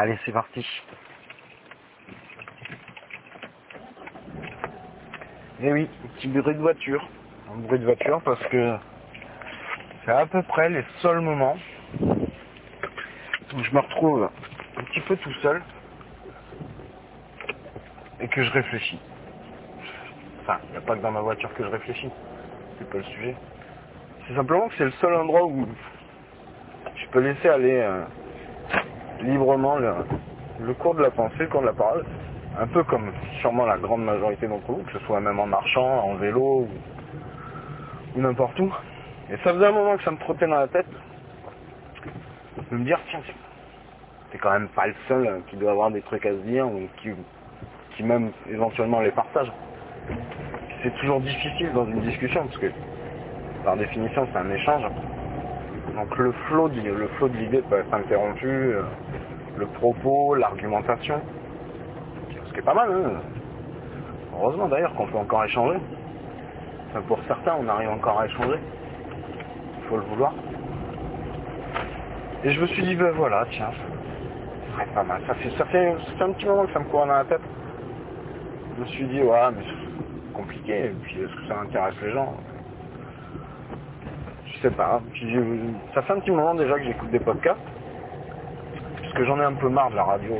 Allez, c'est parti. Et oui, petit bruit de voiture. Un bruit de voiture parce que c'est à peu près les seuls moments où je me retrouve un petit peu tout seul et que je réfléchis. Enfin, il n'y a pas que dans ma voiture que je réfléchis. C'est pas le sujet. C'est simplement que c'est le seul endroit où je peux laisser aller euh, librement le, cours de la pensée, le cours de la parole. Un peu comme sûrement la grande majorité d'entre vous, que ce soit même en marchant, en vélo ou, ou n'importe où. Et ça faisait un moment que ça me trottait dans la tête de me dire tiens, t'es quand même pas le seul qui doit avoir des trucs à se dire ou qui, qui même éventuellement les partage. C'est toujours difficile dans une discussion parce que par définition c'est un échange. Donc le flot, du- le flot de l'idée peut être interrompu, le propos, l'argumentation, ce qui est pas mal. hein. Heureusement d'ailleurs qu'on peut encore échanger. Pour certains, on arrive encore à échanger. Il faut le vouloir. Et je me suis dit, ben voilà, tiens, ce serait pas mal. Ça fait, ça, ça un petit moment que ça me courait dans la tête. Je me suis dit, ouais, mais c'est compliqué. Puis, est-ce que ça intéresse les gens? Je sais pas. Ça fait un petit moment déjà que j'écoute des podcasts. Parce que j'en ai un peu marre de la radio.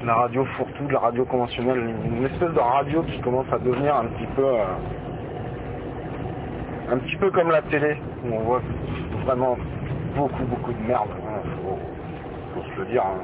De La radio fourre-tout, de la radio conventionnelle. Une espèce de radio qui commence à devenir un petit peu... euh, un petit peu comme la télé, où on voit vraiment beaucoup, beaucoup de merde. hein, faut, se le dire. hein.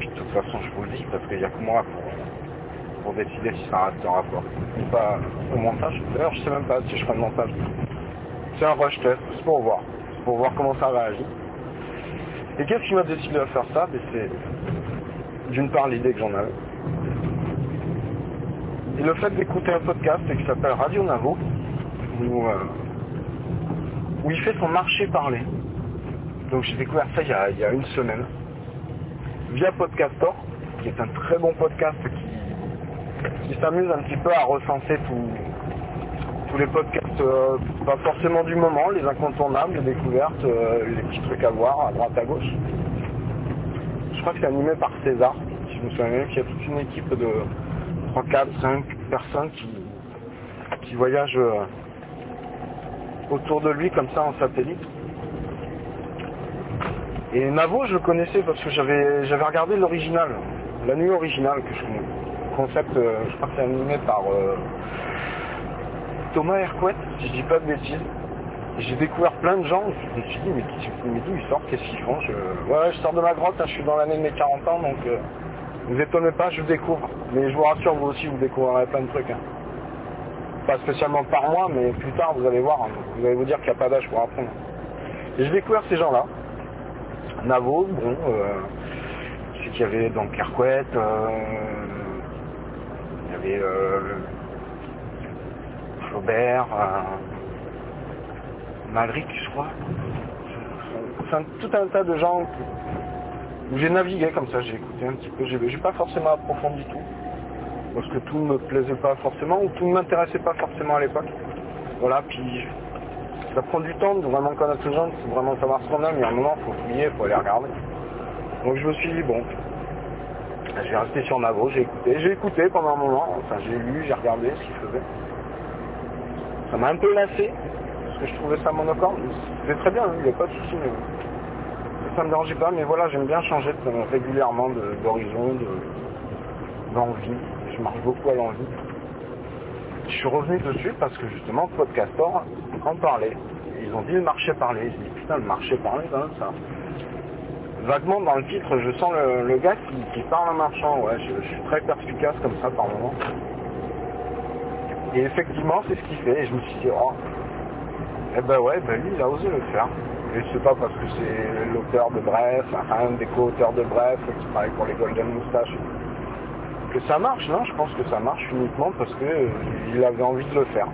Puis de toute façon, je vous le dis, parce qu'il n'y a que moi pour, pour décider si ça restera quoi. Ou pas au montage. D'ailleurs, je sais même pas si je ferai le montage. Un rush test, pour voir. Pour voir comment ça réagit. Et qu'est-ce qui m'a décidé à faire ça? Ben, C'est d'une part l'idée que j'en avais. Et le fait d'écouter un podcast qui s'appelle Radio Navo, où, euh, où il fait son marché parler. Donc j'ai découvert ça il y, a, il y a une semaine. Via Podcastor, qui est un très bon podcast qui s'amuse un petit peu à recenser tout- tous les podcasts, euh, pas forcément du moment, les incontournables, les découvertes, euh, les petits trucs à voir à droite à gauche. Je crois que c'est animé par César, je me souviens bien, qu'il y a toute une équipe de 3, 4, 5 personnes qui, qui voyagent euh, autour de lui comme ça en satellite. Et Navo, je le connaissais parce que j'avais j'avais regardé l'original, la nuit originale que je connais. Concept, je crois que c'est animé par Thomas Hercouet, si je dis pas de bêtises. J'ai découvert plein de gens, je me suis dit, mais, mais d'où ils sortent, qu'est-ce qu'ils font je... Ouais, je sors de ma grotte, je suis dans l'année de mes 40 ans, donc euh, vous étonnez pas, je découvre. Mais je vous rassure, vous aussi, vous découvrirez plein de trucs. hein. Pas spécialement par moi, mais plus tard, vous allez voir, hein, vous allez vous dire qu'il n'y a pas d'âge pour apprendre. Et j'ai découvert ces gens-là. Navo, bon, euh, je sais qu'il y avait donc Hercouet, euh, il y avait euh, Flaubert, euh, Malric, je crois. Tout un tas de gens où j'ai navigué comme ça, j'ai écouté un petit peu, j'ai j'ai pas forcément approfondi tout, parce que tout ne me plaisait pas forcément, ou tout ne m'intéressait pas forcément à l'époque. Voilà, puis ça prend du temps de vraiment connaître les gens, de vraiment savoir ce qu'on aime, il y a un moment, il faut fouiller, il faut aller regarder. Donc je me suis dit, bon, je vais rester sur Navo, j'ai écouté, j'ai écouté pendant un moment, enfin j'ai lu, j'ai regardé ce qu'il faisait. Ça m'a un peu lassé, parce que je trouvais ça monocorde. C'était très bien, hein, il n'y a pas de souci, mais ça me dérangeait pas, mais voilà, j'aime bien changer de- régulièrement d'horizon, de- d'envie. Je marche beaucoup à l'envie. Je suis revenu dessus parce que justement, Podcastor en parlait. Ils ont dit le marché parlait. Je dis putain, le marché même, ça. Vaguement dans le titre, je sens le, gars qui, qui parle en marchant. Ouais, je, je suis très perspicace comme ça par moment. Et effectivement, c'est ce qu'il fait. Et je me suis dit, oh, eh ben ouais, ben lui, il a osé le faire. Et c'est pas parce que c'est l'auteur de Bref, un des co-auteurs de Bref, qui travaille pour les Golden Moustaches, que ça marche, non? Je pense que ça marche uniquement parce que euh, il avait envie de le faire.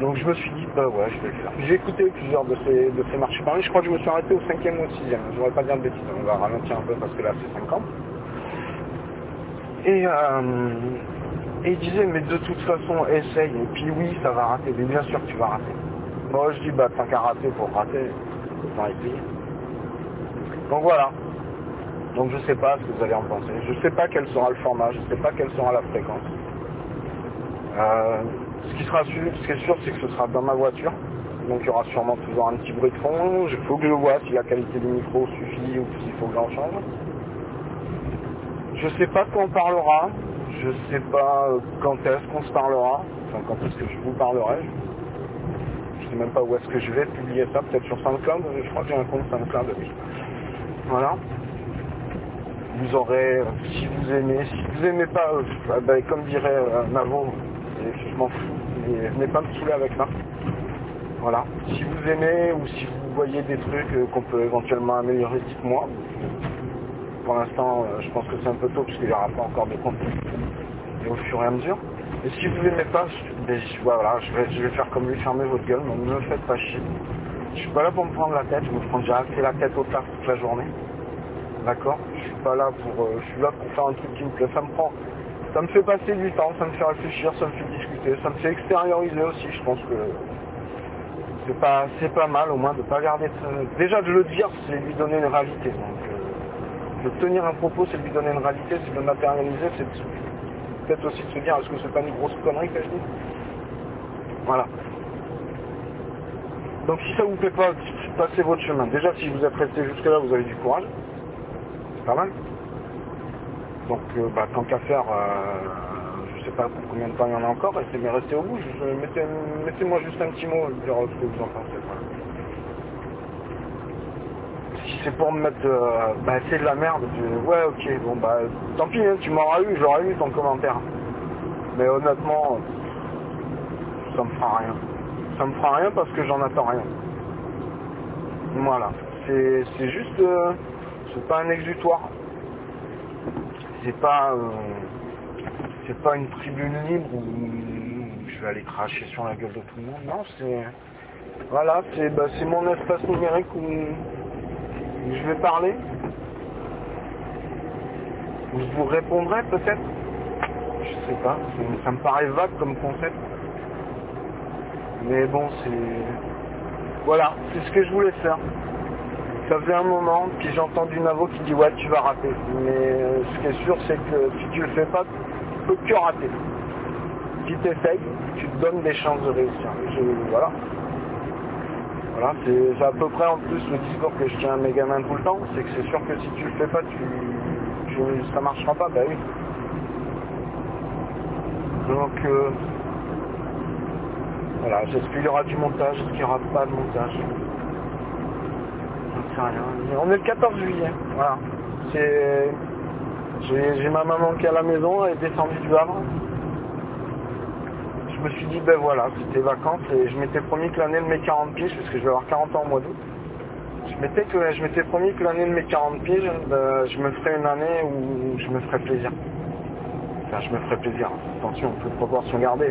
Donc je me suis dit, bah ouais, je vais le faire. J'ai écouté plusieurs de ces, de ces marchés parlés. Je crois que je me suis arrêté au cinquième ou au sixième. Je voudrais pas dire de bêtises. On va ralentir un peu parce que là c'est 50. Et, euh, et il disait, mais de toute façon, essaye. Et puis oui, ça va rater. Mais bien sûr que tu vas rater. Moi je dis, bah tant qu'à rater pour rater. Donc voilà. Donc je sais pas ce que vous allez en penser. Je sais pas quel sera le format, je sais pas quelle sera la fréquence. Euh, ce qui sera sûr, ce qui est sûr, c'est que ce sera dans ma voiture. Donc il y aura sûrement toujours un petit bruit de fond. Il faut que je vois si la qualité du micro suffit ou s'il faut que j'en change. Je sais pas quand on parlera. Je sais pas quand est-ce qu'on se parlera. Enfin quand est-ce que je vous parlerai. Je sais même pas où est-ce que je vais publier ça. Peut-être sur SoundCloud. Je crois que j'ai un compte SoundCloud. Voilà. Vous aurez, si vous aimez, si vous aimez pas, euh, ben, comme dirait euh, Navo, je m'en fous, mais venez pas me saouler avec ça. Voilà. Si vous aimez ou si vous voyez des trucs euh, qu'on peut éventuellement améliorer, dites-moi. Pour l'instant, euh, je pense que c'est un peu tôt parce qu'il n'y aura pas encore de contenu. Et au fur et à mesure. Et si vous n'aimez pas, je, ben, je- vais, faire comme lui, fermer votre gueule, mais ne me faites pas chier. Je suis pas là pour me prendre la tête, je me prends déjà assez la tête au taf toute la journée. D'accord? Je suis pas là pour. euh, je suis là pour faire un truc qui me plaît. Ça me prend. Ça me fait passer du temps, ça me fait réfléchir, ça me fait discuter, ça me fait extérioriser aussi. Je pense que c'est pas pas mal au moins de pas garder de- déjà de le dire c'est lui donner une réalité de tenir un propos c'est lui donner une réalité c'est de le matérialiser c'est de- peut-être aussi de se dire est-ce que c'est pas une grosse connerie que je dis? Voilà. Donc si ça vous plaît pas passez votre chemin. Déjà si vous êtes resté jusque là vous avez du courage. C'est pas mal. Donc euh, bah, tant qu'à faire euh, je sais pas pour combien de temps il y en a encore, mais restez au bout. Je- je- mettez, mettez-moi juste un petit mot, dire ce que vous en pensez. C'est pour me mettre, euh, bah c'est de la merde, ouais ok, bon bah tant pis, hein, tu m'auras eu, j'aurais eu ton commentaire. Mais honnêtement, ça me fera rien. Ça me fera rien parce que j'en attends rien. Voilà, c'est juste, euh, c'est pas un exutoire. C'est pas, euh, c'est pas une tribune libre où je vais aller cracher sur la gueule de tout le monde. Non, c'est, voilà, c'est, bah, mon espace numérique où je vais parler. Je vous répondrai peut-être. Je sais pas, ça me paraît vague comme concept. Mais bon, c'est, voilà, c'est ce que je voulais faire. Ça faisait un moment, puis j'ai entendu Navo qui dit ouais tu vas rater. Mais euh, ce qui est sûr c'est que si tu le fais pas, tu peux que rater. Si tu essayes, tu te donnes des chances de réussir. Voilà. C'est à peu près en plus le discours que je tiens à mes gamins tout le temps, c'est que c'est sûr que si tu le fais pas, tu, tu- ça marchera pas, bah oui. Donc euh, voilà, j'espère qu'il y aura du montage, est-ce qu'il n'y aura pas de montage? On est le 14 juillet, voilà. J'ai ma maman qui est à la maison, elle est descendue du Havre. Je me suis dit, ben voilà, c'était vacances et je m'étais promis que l'année de mes 40 piges, parce que je vais avoir 40 ans au mois d'août, je m'étais que je m'étais promis que l'année de mes 40 piges, ben, je me ferais une année où je me ferais plaisir. Enfin, je me ferais plaisir. Attention, toute proportion gardée.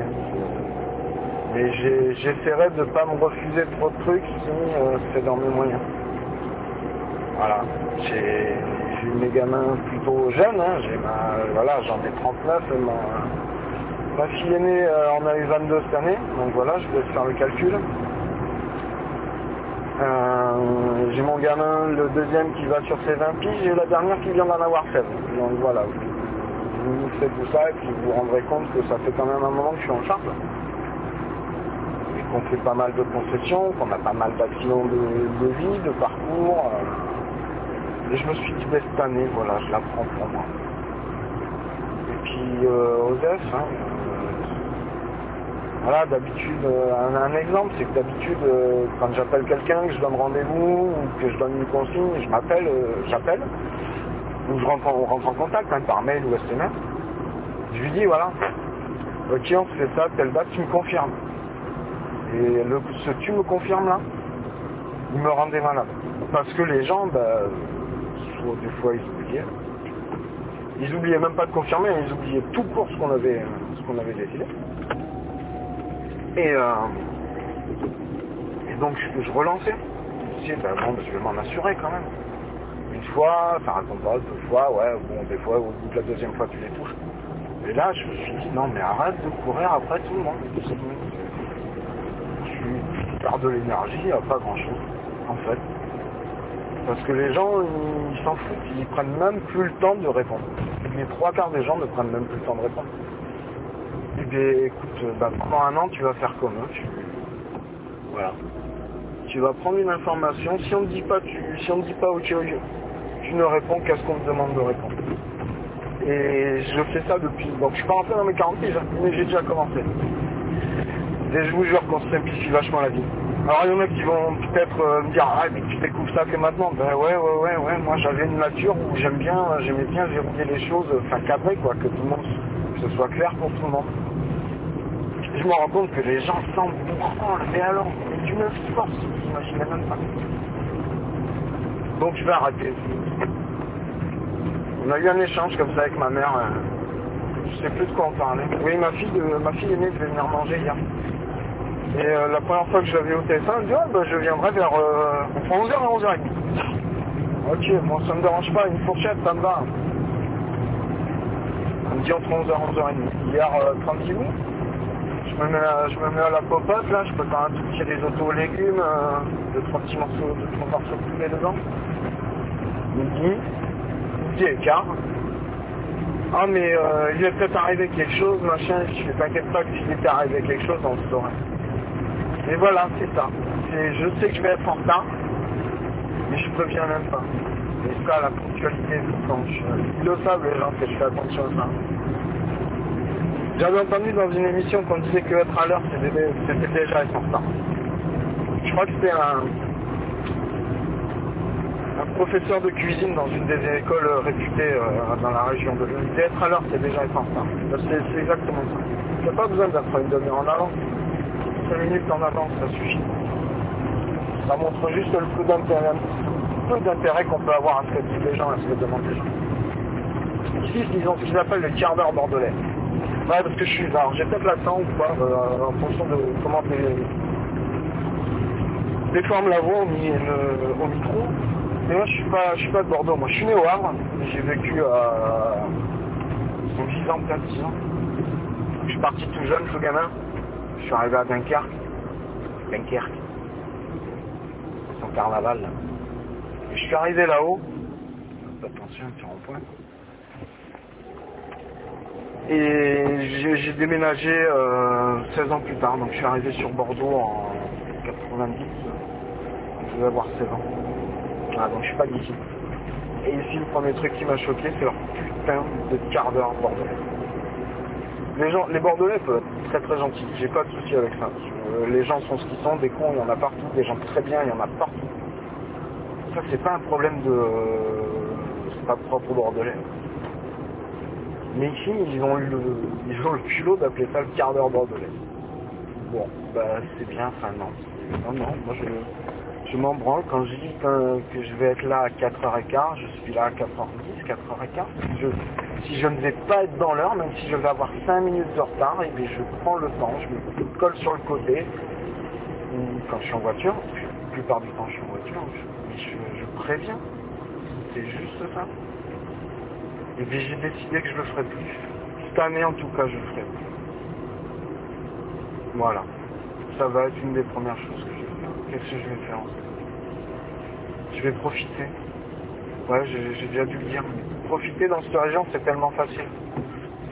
Mais j'essaierai de ne pas me refuser trop de trucs si euh, c'est dans mes moyens. Voilà. J'ai j'ai mes gamins plutôt jeunes, hein. j'ai ma voilà, j'en ai 39 et ma, ma fille aînée en a eu 22 cette année, donc voilà, je vais faire le calcul. Euh, j'ai mon gamin, le deuxième qui va sur ses 20 piges et la dernière qui vient d'en avoir 16. Donc voilà, vous, vous faites tout ça et puis vous vous rendrez compte que ça fait quand même un moment que je suis en charge. Et qu'on fait pas mal de concessions, qu'on a pas mal d'accidents de, vie, de parcours. euh. et je me suis dit, ben, cette année, voilà, je la prends pour moi. Et puis, euh, Osef, hein, voilà, d'habitude, euh, un, exemple, c'est que d'habitude, euh, quand j'appelle quelqu'un, que je donne rendez-vous, ou que je donne une consigne, je m'appelle, euh, j'appelle, ou je rentre en, contact, hein, par mail ou SMS, je lui dis, voilà, ok, on fait ça, telle date, tu me confirmes. Et le, ce tu me confirmes là, il me rendait malade. Parce que les gens, bah, des fois ils oubliaient. Ils oubliaient même pas de confirmer, ils oubliaient tout pour ce qu'on avait, ce qu'on avait décidé. Et, euh, et donc je, je relançais. Je me disais, bah, je vais m'en assurer quand même. Une fois, ça raconte pas, deux fois, ouais, bon, des fois, au la deuxième fois, tu les touches. Et là, je me suis dit, non, mais arrête de courir après tout le monde. Tu perds de l'énergie à pas grand chose, en fait. Parce que les gens, ils s'en foutent, ils prennent même plus le temps de répondre. Les trois quarts des gens ne prennent même plus le temps de répondre. Eh bien, écoute, bah, pendant un an, tu vas faire comme eux. Tu... Voilà. Tu vas prendre une information. Si on ne dit pas, tu... si on dit pas où tu, tu ne réponds qu'à ce qu'on te demande de répondre. Et je fais ça depuis. Donc je suis pas rentré dans mes 40 piges, hein, mais j'ai déjà commencé. Et je vous jure qu'on simplifie vachement la vie. Alors il y en a qui vont peut-être euh, me dire ah mais tu découvres ça que maintenant. Ben ouais ouais ouais ouais moi j'avais une nature où j'aime bien, j'aimais bien verrouiller les choses, enfin cadrer quoi, que tout le monde que ce soit clair pour tout le monde. Je me rends compte que les gens semblent branlent, mais alors, mais d'une force, vous imaginez même pas. Donc je vais arrêter. On a eu un échange comme ça avec ma mère. euh, je sais plus de quoi on parlait. Oui, ma fille, de, ma fille aînée devait venir manger hier. Et euh, la première fois que je l'avais au téléphone, elle me dit oh, je viendrai vers euh, entre 11h et 11h30. Ok, moi ça me dérange pas, une fourchette, ça me va. Entre 11h et 11h30. Hier, euh, tranquillou. Je me, mets à, je me mets à la popote, là, je prépare un tout petit risotto aux légumes, euh, deux, trois petits morceaux, deux, trois morceaux de poulet dedans. Midi, midi et quart. Ah mais euh, il est peut-être arrivé quelque chose, machin, je ne t'inquiète pas que s'il était arrivé quelque chose, on le saurait. Et voilà, c'est ça. Je sais que je vais être en retard, mais je préviens même pas. Et ça, la ponctualité, quand je, ils le savent les gens que. J'avais entendu dans une émission qu'on disait que être à l'heure, c'était déjà être en retard. Je crois que c'était un, professeur de cuisine dans une des écoles réputées euh, dans la région de disait être à l'heure, c'est déjà être en retard. C'est exactement ça. Il n'y a pas besoin d'être une demi-heure en avance. 5 minutes en avance, ça suffit. Ça montre juste le peu d'intérêt, peu d'intérêt qu'on peut avoir à ce que disent les gens, à ce que demandent les gens. Ici, ont ce qu'ils appellent le quart d'heure bordelais. Ouais, parce que je suis. Alors, j'ai peut-être l'accent ou pas, euh, en fonction de comment des, des fois on me la voix au, le- au micro. Mais moi, je suis pas, je suis pas de Bordeaux. Moi, je suis né au Havre. J'ai vécu à 10 ans, peut-être 10 ans. Je suis parti tout jeune, tout gamin. Je suis arrivé à Dunkerque. Dunkerque. Son carnaval, là. Je suis arrivé là-haut. Attention, petit rond-point. Et j'ai déménagé euh, 16 ans plus tard, donc je suis arrivé sur Bordeaux en 90. Je devais avoir 16 ans. Ah, donc je suis pas d'ici. Et ici, le premier truc qui m'a choqué, c'est leur putain de quart d'heure bordelais. Les gens, les Bordelais peuvent être très très gentils. J'ai pas de souci avec ça. Euh, les gens sont ce qu'ils sont, des cons, il y en a partout, des gens très bien, il y en a partout. Ça, c'est pas un problème de, c'est pas propre aux Bordelais. Mais ici, ils ont le, ils ont le culot d'appeler ça le quart d'heure bordelais. Bon, bah c'est bien, enfin non. Non, non, moi je, je m'en branle quand je dis que, je vais être là à 4h15, je suis là à 4h10, 4h15. Si je, ne vais pas être dans l'heure, même si je vais avoir 5 minutes de retard, et bien je prends le temps, je me colle sur le côté. Quand je suis en voiture, la plupart du temps je suis en voiture, je, je, préviens. C'est juste ça. Et puis j'ai décidé que je le ferai plus. Cette année en tout cas je le ferai plus. Voilà. Ça va être une des premières choses que je vais faire. Qu'est-ce que je vais faire en fait? Je vais profiter. Ouais, j'ai déjà dû le dire. Profiter dans cette région, c'est tellement facile.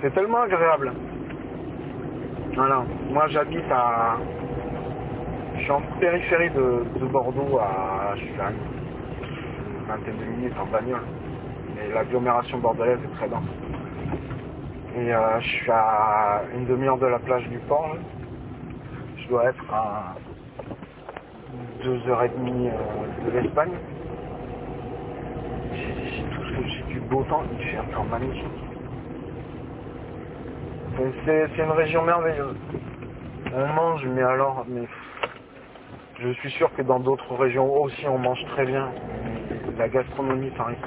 C'est tellement agréable. Voilà. Moi j'habite à... Suis en périphérie de, de Bordeaux à... Une vingtaine de minutes en bagnole. Mais l'agglomération bordelaise est très dense. Et euh, je suis à une demi-heure de la plage du port. Je dois être à deux heures et demie euh, de l'Espagne. J'ai du beau temps, il fait un temps magnifique. C'est une région merveilleuse. On mange, mais alors, mais je suis sûr que dans d'autres régions aussi on mange très bien. La gastronomie par ici.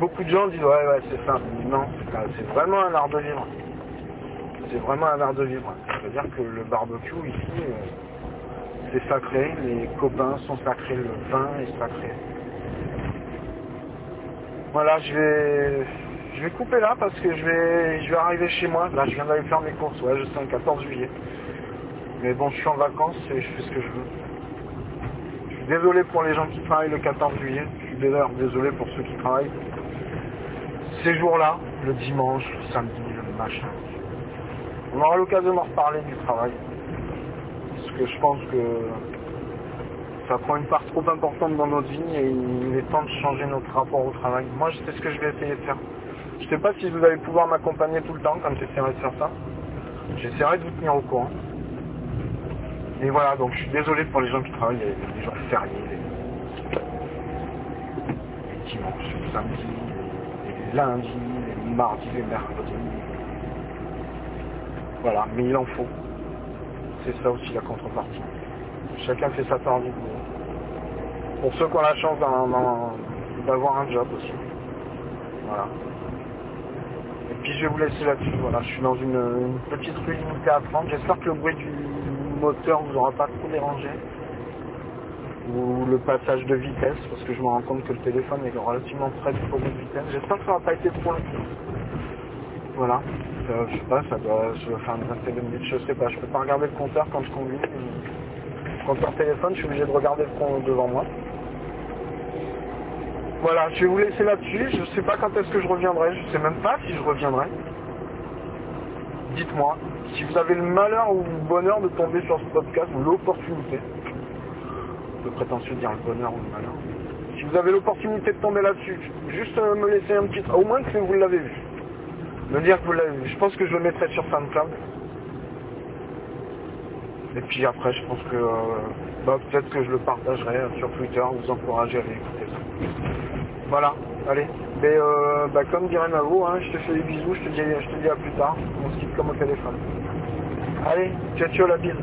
Beaucoup de gens disent ouais ouais c'est ça. Non, c'est vraiment un art de vivre. C'est vraiment un art de vivre. C'est-à-dire que le barbecue ici, euh, c'est sacré, les copains sont sacrés, le vin est sacré. Voilà, je vais je vais couper là parce que je vais je vais arriver chez moi. Là je viens d'aller faire mes courses, ouais je sais le 14 juillet. Mais bon je suis en vacances et je fais ce que je veux. Je désolé pour les gens qui travaillent le 14 juillet. Je suis d'ailleurs désolé pour ceux qui travaillent ces jours-là, le dimanche, le samedi, le machin. On aura l'occasion d'en reparler du travail. Parce que je pense que ça prend une part trop importante dans notre vie et il est temps de changer notre rapport au travail. Moi, c'est ce que je vais essayer de faire. Je ne sais pas si vous allez pouvoir m'accompagner tout le temps quand j'essaierai de faire ça. J'essaierai de vous tenir au courant. Et voilà, donc je suis désolé pour les gens qui travaillent les, jours fériés, les, les dimanches, les samedis, les lundis, les mardis, les mercredis. Voilà, mais il en faut. C'est ça aussi la contrepartie. Chacun fait sa part du boulot. Pour ceux qui ont la chance d'avoir un job aussi. Voilà. Et puis je vais vous laisser là-dessus. Voilà, je suis dans une, petite rue limitée à 30. J'espère que le bruit du moteur vous aura pas trop dérangé. Ou le passage de vitesse, parce que je me rends compte que le téléphone est relativement près du produit de vitesse. J'espère que ça n'a pas été trop long. Voilà. Euh, je sais pas, ça doit, faire une vingtaine de minutes, je sais pas, je peux pas regarder le compteur quand je conduis. Compteur téléphone, je suis obligé de regarder le devant moi. Voilà, je vais vous laisser là-dessus. Je sais pas quand est-ce que je reviendrai. Je sais même pas si je reviendrai. Dites-moi, si vous avez le malheur ou le bonheur de tomber sur ce podcast, ou l'opportunité, le prétentieux de dire le bonheur ou le malheur, si vous avez l'opportunité de tomber là-dessus, juste euh, me laisser un petit... Au moins que vous l'avez vu. Me dire que vous l'avez vu. Je pense que je le mettrai sur SoundCloud. Et puis après, je pense que euh, bah, peut-être que je le partagerai euh, sur Twitter, vous encourager à aller écouter. Voilà, allez. Mais euh, bah, comme dirait Mavo, hein, je te fais des bisous, je te, dis, je te dis à plus tard. On se quitte comme au téléphone. Allez, ciao ciao la bise.